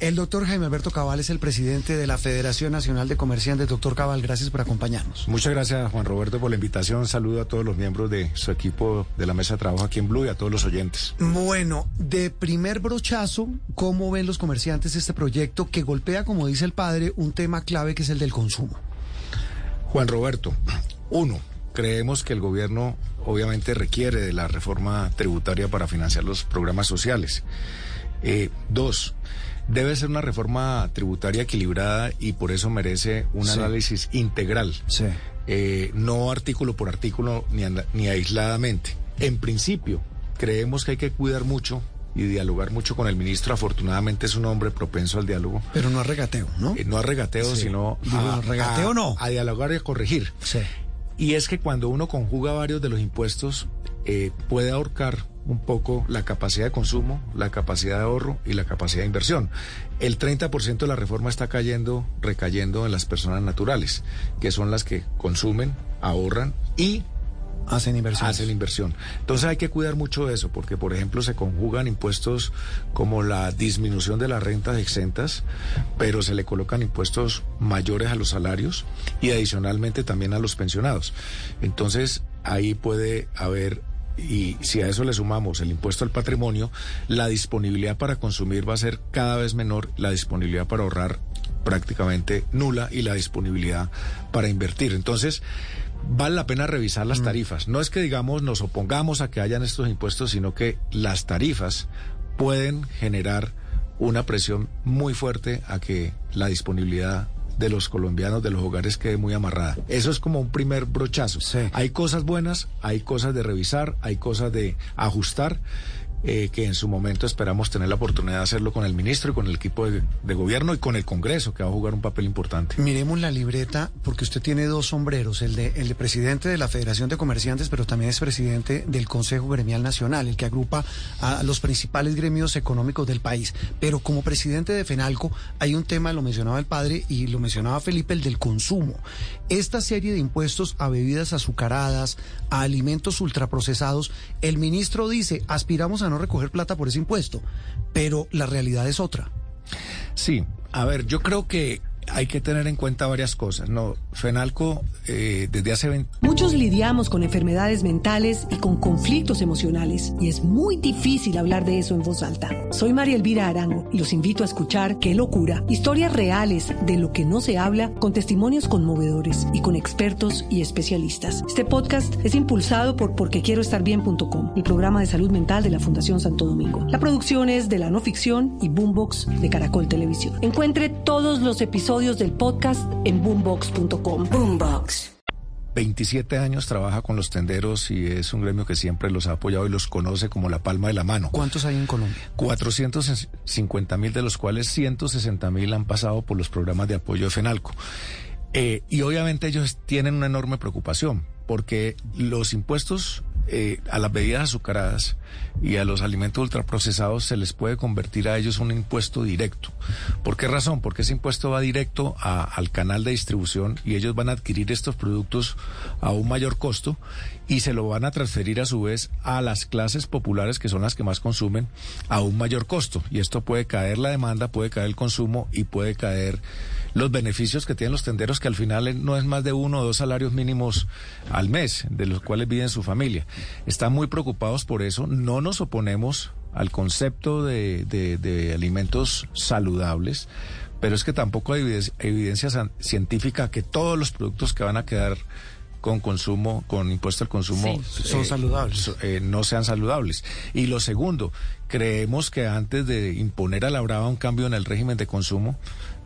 El doctor Jaime Alberto Cabal es el presidente de la Federación Nacional de Comerciantes. Doctor Cabal, gracias por acompañarnos. Muchas gracias, Juan Roberto, por la invitación. Saludo a todos los miembros de su equipo de la mesa de trabajo aquí en Blue y a todos los oyentes. Bueno, de primer brochazo, ¿cómo ven los comerciantes este proyecto que golpea, como dice el padre, un tema clave que es el del consumo? Juan Roberto, uno, creemos que el gobierno obviamente requiere de la reforma tributaria para financiar los programas sociales. Eh, dos, debe ser una reforma tributaria equilibrada y por eso merece un análisis integral, eh, no artículo por artículo ni, ni aisladamente. En principio, creemos que hay que cuidar mucho y dialogar mucho con el ministro. Afortunadamente es un hombre propenso al diálogo. Pero no a regateo, ¿no? Eh, no a regateo, sino a, regateo no. A dialogar y a corregir. Sí. Y es que cuando uno conjuga varios de los impuestos, eh, puede ahorcar un poco la capacidad de consumo, la capacidad de ahorro y la capacidad de inversión. El 30% de la reforma está cayendo, recayendo en las personas naturales, que son las que consumen, ahorran y Hacen inversión. Hacen inversión. Entonces hay que cuidar mucho de eso, porque por ejemplo se conjugan impuestos como la disminución de las rentas exentas, pero se le colocan impuestos mayores a los salarios y adicionalmente también a los pensionados. Entonces ahí puede haber y si a eso le sumamos el impuesto al patrimonio, la disponibilidad para consumir va a ser cada vez menor, la disponibilidad para ahorrar prácticamente nula y la disponibilidad para invertir. Entonces, vale la pena revisar las mm. tarifas. No es que, digamos, nos opongamos a que hayan estos impuestos, sino que las tarifas pueden generar una presión muy fuerte a que la disponibilidad de los colombianos, de los hogares, quede muy amarrada. Eso es como un primer brochazo. Hay cosas buenas, hay cosas de revisar, hay cosas de ajustar eh, que en su momento esperamos tener la oportunidad de hacerlo con el ministro y con el equipo de, gobierno y con el Congreso, que va a jugar un papel importante. Miremos la libreta, porque usted tiene dos sombreros, el de, el de presidente de la Federación de Comerciantes, pero también es presidente del Consejo Gremial Nacional, el que agrupa a los principales gremios económicos del país. Pero como presidente de FENALCO hay un tema, lo mencionaba el padre y lo mencionaba Felipe, el del consumo. Esta serie de impuestos a bebidas azucaradas, a alimentos ultraprocesados, el ministro dice, aspiramos a no recoger plata por ese impuesto, pero la realidad es otra. Sí, a ver, yo creo que hay que tener en cuenta varias cosas. No, Fenalco eh, desde hace 20... Muchos lidiamos con enfermedades mentales y con conflictos emocionales y es muy difícil hablar de eso en voz alta. Soy María Elvira Arango y los invito a escuchar Qué locura, historias reales de lo que no se habla con testimonios conmovedores y con expertos y especialistas. Este podcast es impulsado por porquequieroestarbien.com, el programa de salud mental de la Fundación Santo Domingo. La producción es de la no ficción y Boombox de Caracol Televisión. Encuentre todos los episodios del podcast en boombox.com. Boombox. 27 años trabaja con los tenderos y es un gremio que siempre los ha apoyado y los conoce como la palma de la mano. ¿Cuántos hay en Colombia? 450 mil, de los cuales 160 mil han pasado por los programas de apoyo de FENALCO. Eh, y obviamente ellos tienen una enorme preocupación porque los impuestos eh, a las bebidas azucaradas y a los alimentos ultraprocesados se les puede convertir a ellos un impuesto directo. ¿Por qué razón? Porque ese impuesto va directo al canal de distribución y ellos van a adquirir estos productos a un mayor costo y se lo van a transferir a su vez a las clases populares que son las que más consumen a un mayor costo. Y esto puede caer la demanda, puede caer el consumo y puede caer los beneficios que tienen los tenderos, que al final no es más de uno o dos salarios mínimos al mes, de los cuales viven su familia. Están muy preocupados por eso. No nos oponemos al concepto de, de, alimentos saludables, pero es que tampoco hay evidencia, científica que todos los productos que van a quedar con consumo, con impuesto al consumo, son eh, saludables. Eh, no sean saludables. Y lo segundo, creemos que antes de imponer a la brava un cambio en el régimen de consumo,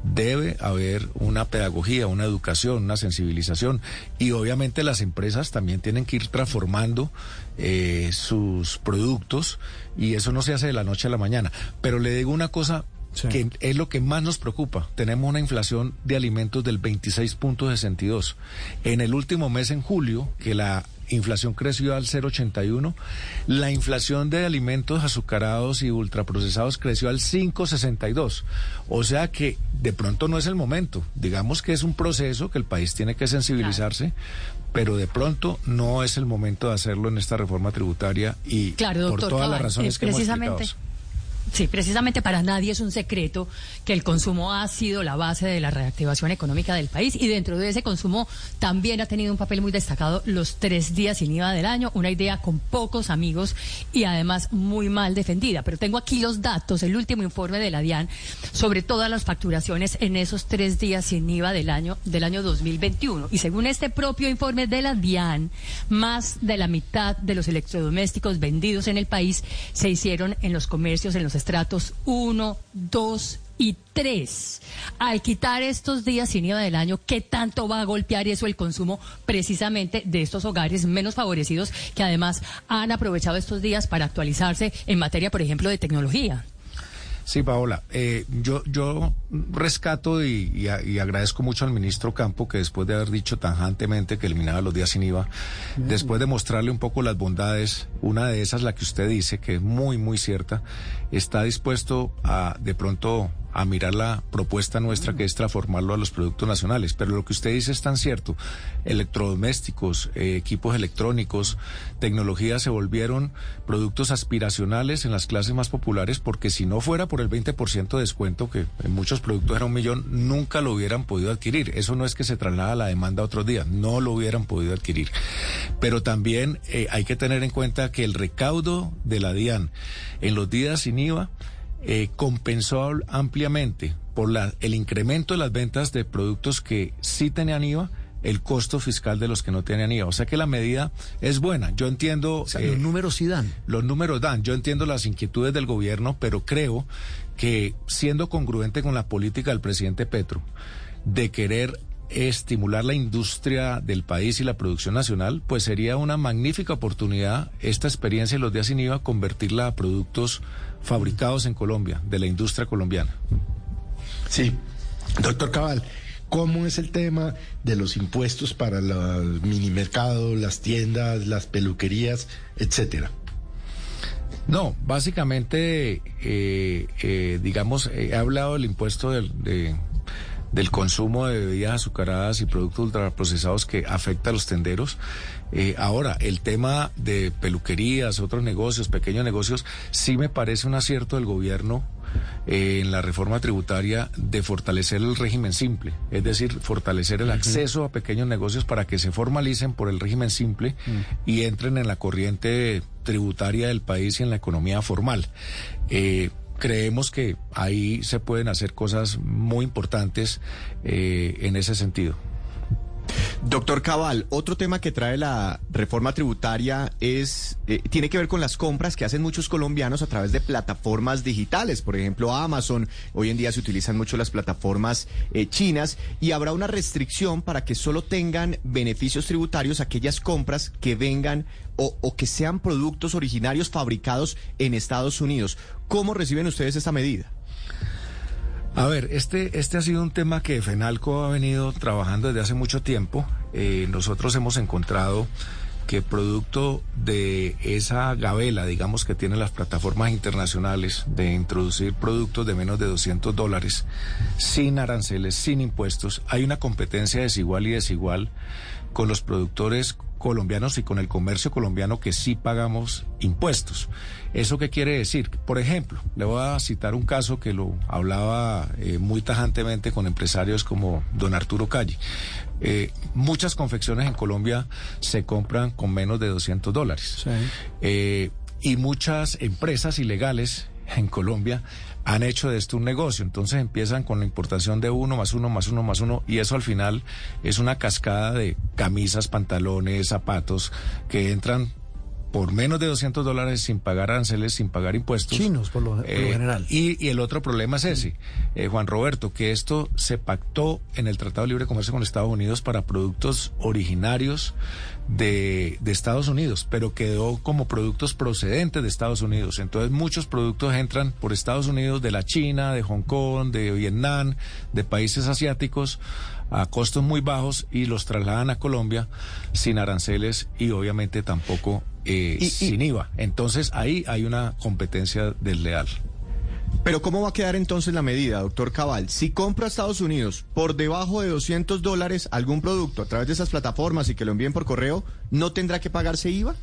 debe haber una pedagogía, una educación, una sensibilización y obviamente las empresas también tienen que ir transformando eh, sus productos y eso no se hace de la noche a la mañana. Pero le digo una cosa que es lo que más nos preocupa. Tenemos una inflación de alimentos del 26.62. En el último mes, en julio, que la inflación creció al 0,81, la inflación de alimentos azucarados y ultraprocesados creció al 5,62. O sea que de pronto no es el momento. Digamos que es un proceso que el país tiene que sensibilizarse, pero de pronto no es el momento de hacerlo en esta reforma tributaria y por todas las razones que hemos explicado. Sí, precisamente para nadie es un secreto que el consumo ha sido la base de la reactivación económica del país y dentro de ese consumo también ha tenido un papel muy destacado los tres días sin IVA del año, una idea con pocos amigos y además muy mal defendida. Pero tengo aquí los datos, el último informe de la DIAN sobre todas las facturaciones en esos tres días sin IVA del año, del año 2021. Y según este propio informe de la DIAN, más de la mitad de los electrodomésticos vendidos en el país se hicieron en los comercios, en los estratos 1, 2 y 3. Al quitar estos días sin IVA del año, ¿qué tanto va a golpear eso el consumo precisamente de estos hogares menos favorecidos que además han aprovechado estos días para actualizarse en materia, por ejemplo, de tecnología? Sí, Paola, eh, yo, yo rescato y, agradezco mucho al ministro Campo que después de haber dicho tajantemente que eliminaba los días sin IVA, después de mostrarle un poco las bondades, una de esas, la que usted dice, que es muy, muy cierta, está dispuesto a de pronto a mirar la propuesta nuestra que es transformarlo a los productos nacionales. Pero lo que usted dice es tan cierto. Electrodomésticos, eh, equipos electrónicos, tecnologías se volvieron productos aspiracionales en las clases más populares porque si no fuera por el 20% de descuento, que en muchos productos era un millón, nunca lo hubieran podido adquirir. Eso no es que se traslada la demanda a otros días, no lo hubieran podido adquirir. Pero también eh, hay que tener en cuenta que el recaudo de la DIAN en los días sin IVA eh, compensó ampliamente por la, el incremento de las ventas de productos que sí tenían IVA el costo fiscal de los que no tenían IVA. O sea que la medida es buena. Yo entiendo... los eh, números sí dan. Los números dan. Yo entiendo las inquietudes del gobierno, pero creo que siendo congruente con la política del presidente Petro de querer estimular la industria del país y la producción nacional, pues sería una magnífica oportunidad esta experiencia de los días sin IVA convertirla a productos fabricados en Colombia, de la industria colombiana. Sí, doctor Cabal, ¿cómo es el tema de los impuestos para los minimercados, las tiendas, las peluquerías, etcétera? No, básicamente, eh, eh, digamos, he hablado del impuesto del, de, del consumo de bebidas azucaradas y productos ultraprocesados que afecta a los tenderos. Eh, ahora, el tema de peluquerías, otros negocios, pequeños negocios, sí me parece un acierto del gobierno eh, en la reforma tributaria de fortalecer el régimen simple, es decir, fortalecer el acceso a pequeños negocios para que se formalicen por el régimen simple y entren en la corriente tributaria del país y en la economía formal. Eh, creemos que ahí se pueden hacer cosas muy importantes eh, en ese sentido. Doctor Cabal, otro tema que trae la reforma tributaria es eh, tiene que ver con las compras que hacen muchos colombianos a través de plataformas digitales, por ejemplo Amazon. Hoy en día se utilizan mucho las plataformas eh, chinas y habrá una restricción para que solo tengan beneficios tributarios aquellas compras que vengan o, o que sean productos originarios fabricados en Estados Unidos. ¿Cómo reciben ustedes esta medida? A ver, este, este ha sido un tema que FENALCO ha venido trabajando desde hace mucho tiempo. Eh, nosotros hemos encontrado que producto de esa gavela, digamos, que tienen las plataformas internacionales de introducir productos de menos de 200 dólares, sin aranceles, sin impuestos, hay una competencia desigual y desigual con los productores colombianos y con el comercio colombiano que sí pagamos impuestos. ¿Eso qué quiere decir? Por ejemplo, le voy a citar un caso que lo hablaba eh, muy tajantemente con empresarios como don Arturo Calle. Eh, muchas confecciones en Colombia se compran con menos de 200 dólares. Eh, y muchas empresas ilegales en Colombia han hecho de esto un negocio. Entonces empiezan con la importación de uno más uno más uno más uno y eso al final es una cascada de camisas, pantalones, zapatos que entran por menos de 200 dólares sin pagar aranceles, sin pagar impuestos. Chinos, por lo, por lo Eh, general. Y, y el otro problema es ese, eh, Juan Roberto, que esto se pactó en el Tratado de Libre Comercio con Estados Unidos para productos originarios de, de Estados Unidos, pero quedó como productos procedentes de Estados Unidos. Entonces muchos productos entran por Estados Unidos de la China, de Hong Kong, de Vietnam, de países asiáticos a costos muy bajos y los trasladan a Colombia sin aranceles y obviamente tampoco eh, Y- y- sin IVA. Entonces ahí hay una competencia desleal. Pero ¿cómo va a quedar entonces la medida, doctor Cabal? Si compro a Estados Unidos por debajo de 200 dólares algún producto a través de esas plataformas y que lo envíen por correo, ¿no tendrá que pagarse IVA?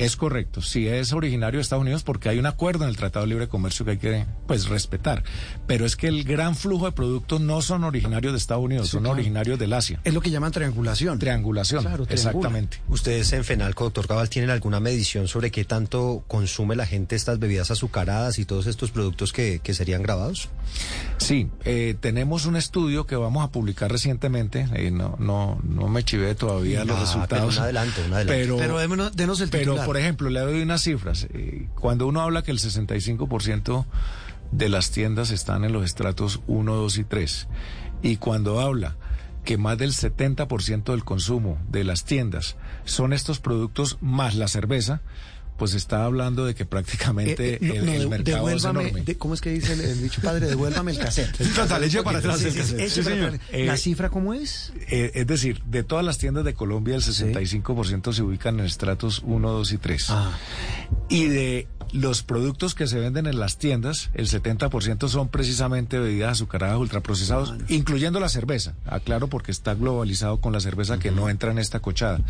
Es correcto, si es originario de Estados Unidos porque hay un acuerdo en el Tratado de Libre Comercio que hay que pues respetar, pero es que el gran flujo de productos no son originarios de Estados Unidos, son claro. originarios del Asia. Es lo que llaman triangulación. Triangulación, Claro, triangula. exactamente. ¿Ustedes en FENALCO, doctor Cabal, tienen alguna medición sobre qué tanto consume la gente estas bebidas azucaradas y todos estos productos que, que serían grabados? Sí, eh, tenemos un estudio que vamos a publicar recientemente, eh, no, no, no me chivé todavía los resultados. pero un adelanto, un adelanto. Pero, Pero démonos- denos el pero, titular. por ejemplo, le doy unas cifras. Eh, cuando uno habla que el 65% de las tiendas están en los estratos 1, 2 y 3, y cuando habla que más del 70% del consumo de las tiendas son estos productos más la cerveza, pues está hablando de que prácticamente Eh, eh, el, no, el de- mercado es enorme. de- ¿cómo es que dice el, el dicho padre? Devuélvame el cassette. Para atrás el Sí, sí, Sí, señor. Eh, ¿La cifra cómo es? Eh, es decir, de todas las tiendas de Colombia, el 65% se ubican en estratos 1, 2 y 3. Ah. Y de los productos que se venden en las tiendas, el 70% son precisamente bebidas azucaradas ultraprocesados, incluyendo la cerveza. Aclaro porque está globalizado con la cerveza que no entra en esta cochada.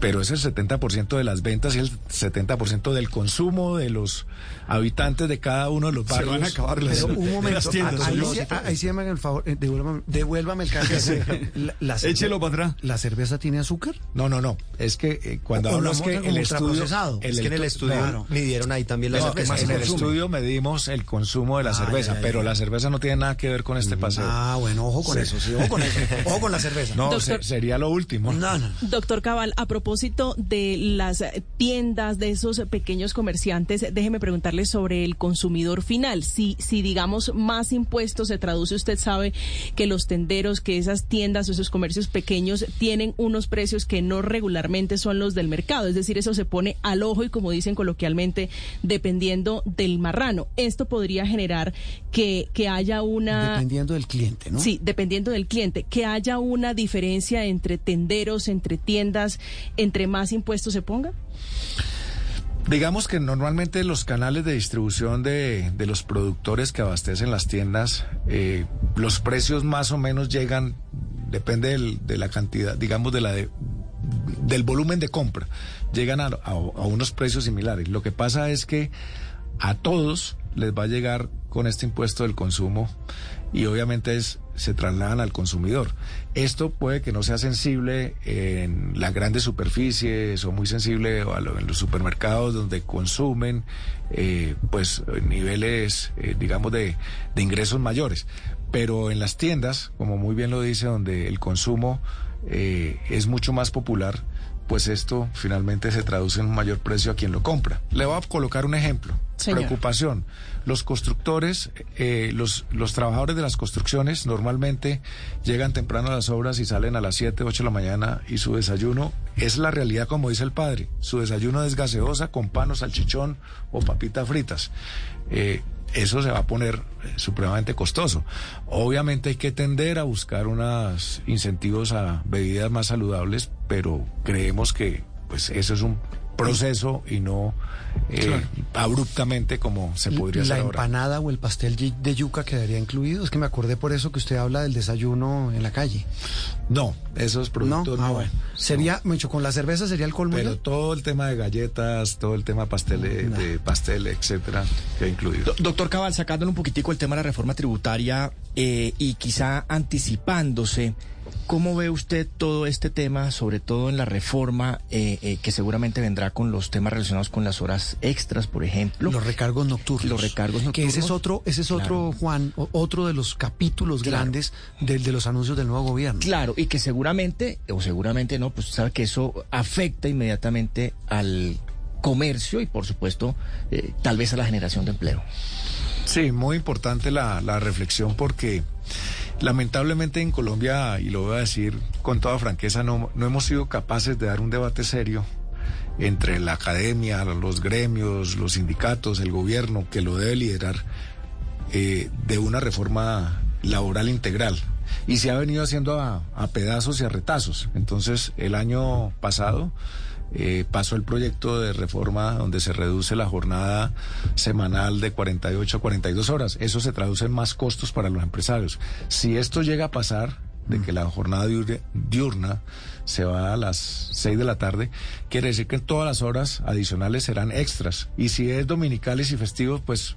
Pero es el 70% de las ventas y el 70% del consumo de los habitantes de cada uno de los barrios. van a acabar las- Pero un momento, las tiendas, ah, ahí, sí, ah, ahí sí me hagan el favor, eh, devuélvame, devuélvame el cassette. La, la cerve- Échelo para atrás. ¿La cerveza tiene azúcar? No, no, no. Es que eh, cuando es que el estudio... ultraprocesado. es que en el estu- estudio claro. midieron ahí también la No, cerveza. en el consume. estudio medimos el consumo de la Ah, cerveza, ya, ya, pero ya. la cerveza no tiene nada que ver con este paseo. Ah, bueno, ojo con eso, sí, ojo con eso. Ojo con la cerveza. no, Doctor- se- sería lo último. no, no. Doctor Cabal, a propósito de las tiendas, de esos pequeños comerciantes, déjeme preguntarle sobre el consumidor final. Si, si digamos más impuestos se traduce, usted sabe que los tenderos, que esas tiendas o esos comercios pequeños tienen unos precios que no regularmente son los del mercado. Es decir, eso se pone al ojo y como dicen coloquialmente, dependiendo del marrano. Esto podría generar que, que haya una... Dependiendo del cliente, ¿no? Sí, dependiendo del cliente, que haya una diferencia entre tenderos, entre tiendas, entre más impuestos se ponga. Digamos que normalmente los canales de distribución de, de los productores que abastecen las tiendas, eh, los precios más o menos llegan, depende del- de la cantidad, digamos, de la de- del volumen de compra, llegan a, a- a unos precios similares. Lo que pasa es que a todos les va a llegar con este impuesto del consumo y obviamente es, se trasladan al consumidor. Esto puede que no sea sensible en las grandes superficies o muy sensible en los supermercados donde consumen eh, pues niveles eh, digamos de, de ingresos mayores. Pero en las tiendas, como muy bien lo dice, donde el consumo eh, es mucho más popular, pues esto finalmente se traduce en un mayor precio a quien lo compra. Le voy a colocar un ejemplo. Preocupación. Los constructores, eh, los, los trabajadores de las construcciones normalmente llegan temprano a las obras y salen a las 7, 8 de la mañana y su desayuno es la realidad como dice el padre. Su desayuno es gaseosa con pan o salchichón o papitas fritas. Eh, eso se va a poner eh, supremamente costoso. Obviamente hay que tender a buscar unos incentivos a bebidas más saludables, pero creemos que pues eso es un proceso y no eh, abruptamente como se podría la hacer ahora. empanada o el pastel de yuca quedaría incluido. Es que me acordé por eso que usted habla del desayuno en la calle. No, esos No, productos no. ah, bueno. Sería, Mencho, con la cerveza sería el colmo. Pero todo el tema de galletas, todo el tema pastel, de pastel, etcétera, que ha incluido. Do- Doctor Cabal, sacándole un poquitico el tema de la reforma tributaria eh, y quizá anticipándose, ¿cómo ve usted todo este tema, sobre todo en la reforma eh, eh, que seguramente vendrá con los temas relacionados con las horas extras, por ejemplo? Los recargos nocturnos. Los recargos Que ese es nocturnos. otro, ese es otro, Claro. Juan, otro de los capítulos Claro. grandes del, de los anuncios del nuevo gobierno. Claro, y que seguramente, o seguramente no, pues sabe que eso afecta inmediatamente al comercio y, por supuesto, eh, tal vez a la generación de empleo. Sí, muy importante la, la reflexión porque lamentablemente en Colombia, y lo voy a decir con toda franqueza, no, no hemos sido capaces de dar un debate serio entre la academia, los gremios, los sindicatos, el gobierno, que lo debe liderar, eh, de una reforma laboral integral. Y se ha venido haciendo a, a pedazos y a retazos. Entonces, el año pasado eh, pasó el proyecto de reforma donde se reduce la jornada semanal de 48 a 42 horas. Eso se traduce en más costos para los empresarios. Si esto llega a pasar, de que la jornada diurna se va a las 6 de la tarde, quiere decir que todas las horas adicionales serán extras. Y si es dominicales y festivos, pues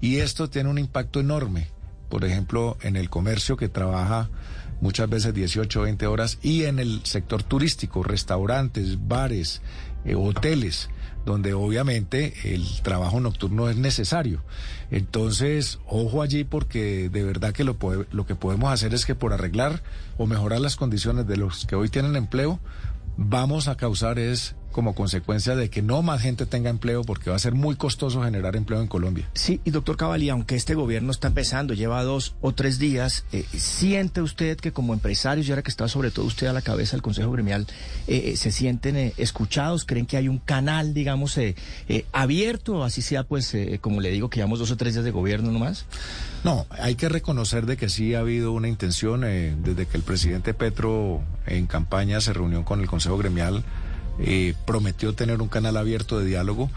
Y esto tiene un impacto enorme, por ejemplo, en el comercio que trabaja muchas veces 18 o 20 horas y en el sector turístico, restaurantes, bares, eh, hoteles, donde obviamente el trabajo nocturno es necesario. Entonces, ojo allí porque de verdad que lo, lo que podemos hacer es que por arreglar o mejorar las condiciones de los que hoy tienen empleo, vamos a causar es como consecuencia de que no más gente tenga empleo porque va a ser muy costoso generar empleo en Colombia. Sí, y doctor Cavalli, aunque este gobierno está empezando, lleva dos o tres días, eh, ¿siente usted que como empresarios, y ahora que está sobre todo usted a la cabeza del Consejo Gremial, eh, eh, se sienten escuchados? ¿Creen que hay un canal, digamos, abierto, así sea, pues, como le digo, que llevamos dos o tres días de gobierno nomás? No, hay que reconocer de que sí ha habido una intención desde que el presidente Petro en campaña se reunió con el Consejo Gremial eh, prometió tener un canal abierto de diálogo.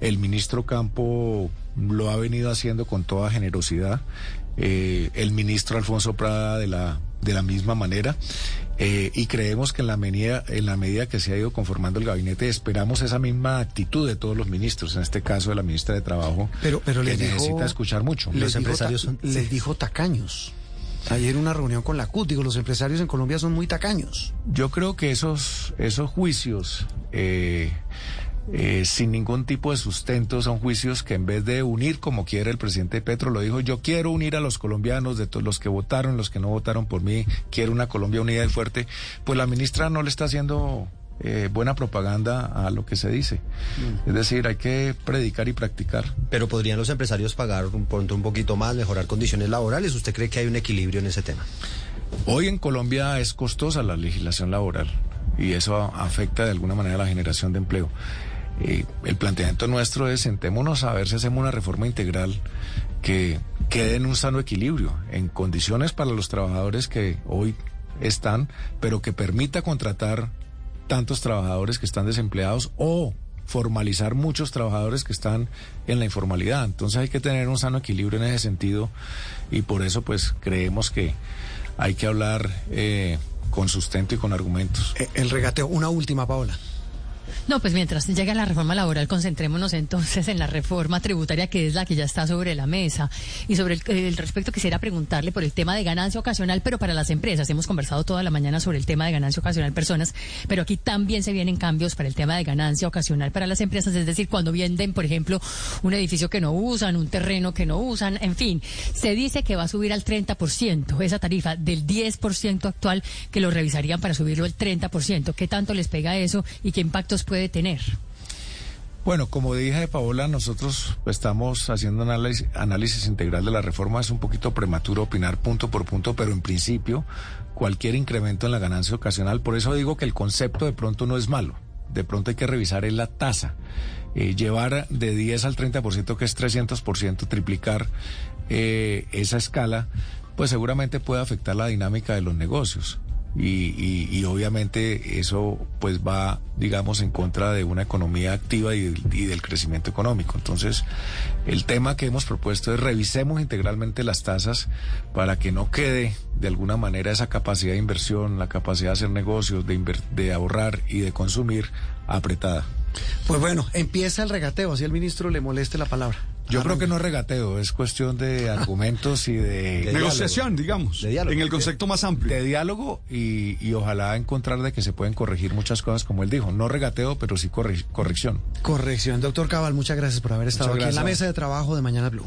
El ministro Campo lo ha venido haciendo con toda generosidad. Eh, el ministro Alfonso Prada de la, de la misma manera. Eh, y creemos que en la, medida, en la medida que se ha ido conformando el gabinete, esperamos esa misma actitud de todos los ministros, en este caso de la ministra de Trabajo, pero, pero que les necesita escuchar mucho. Los empresarios les dijo tacaños. Ayer una reunión con la CUT, digo, los empresarios en Colombia son muy tacaños. Yo creo que esos, esos juicios, eh, eh, sin ningún tipo de sustento, son juicios que en vez de unir como quiere el presidente Petro, lo dijo, yo quiero unir a los colombianos, de todos los que votaron, los que no votaron por mí, quiero una Colombia unida y fuerte, pues la ministra no le está haciendo eh, buena propaganda a lo que se dice. Mm. Es decir, hay que predicar y practicar. Pero podrían los empresarios pagar un, un poquito más, mejorar condiciones laborales. ¿Usted cree que hay un equilibrio en ese tema? Hoy en Colombia es costosa la legislación laboral y eso afecta de alguna manera la generación de empleo. Eh, el planteamiento nuestro es sentémonos a ver si hacemos una reforma integral que quede en un sano equilibrio, en condiciones para los trabajadores que hoy están, pero que permita contratar tantos trabajadores que están desempleados o formalizar muchos trabajadores que están en la informalidad. Entonces hay que tener un sano equilibrio en ese sentido y por eso pues creemos que hay que hablar eh, con sustento y con argumentos. Eh, el regateo, una última, Paola. No, pues mientras llega la reforma laboral, concentrémonos entonces en la reforma tributaria, que es la que ya está sobre la mesa. Y sobre el, respecto, quisiera preguntarle por el tema de ganancia ocasional, pero para las empresas. Hemos conversado toda la mañana sobre el tema de ganancia ocasional personas, pero aquí también se vienen cambios para el tema de ganancia ocasional para las empresas, es decir, cuando venden, por ejemplo, un edificio que no usan, un terreno que no usan, en fin, se dice que va a subir al 30% esa tarifa del 10% actual, que lo revisarían para subirlo al 30%. ¿Qué tanto les pega eso y qué impactos puede tener? Bueno, como dije Paola, nosotros estamos haciendo análisis, análisis integral de la reforma. Es un poquito prematuro opinar punto por punto, pero en principio cualquier incremento en la ganancia ocasional, por eso digo que el concepto de pronto no es malo. De pronto hay que revisar en la tasa. Eh, llevar de 10 al 30%, que es 300%, triplicar eh, esa escala, pues seguramente puede afectar la dinámica de los negocios y, obviamente eso pues va, digamos, en contra de una economía activa y, del crecimiento económico. Entonces, el tema que hemos propuesto es revisemos integralmente las tasas para que no quede de alguna manera esa capacidad de inversión, la capacidad de hacer negocios, de, de ahorrar y de consumir apretada. Pues bueno, empieza el regateo, así al ministro le moleste la palabra. Yo creo que no es regateo, es cuestión de argumentos y de... de negociación, digamos, de diálogo. en el concepto más amplio. De diálogo y, y, ojalá encontrar de que se pueden corregir muchas cosas, como él dijo. No regateo, pero sí corrección. Corrección. Doctor Cabal, muchas gracias por haber estado aquí en la mesa de trabajo de Mañana Blue.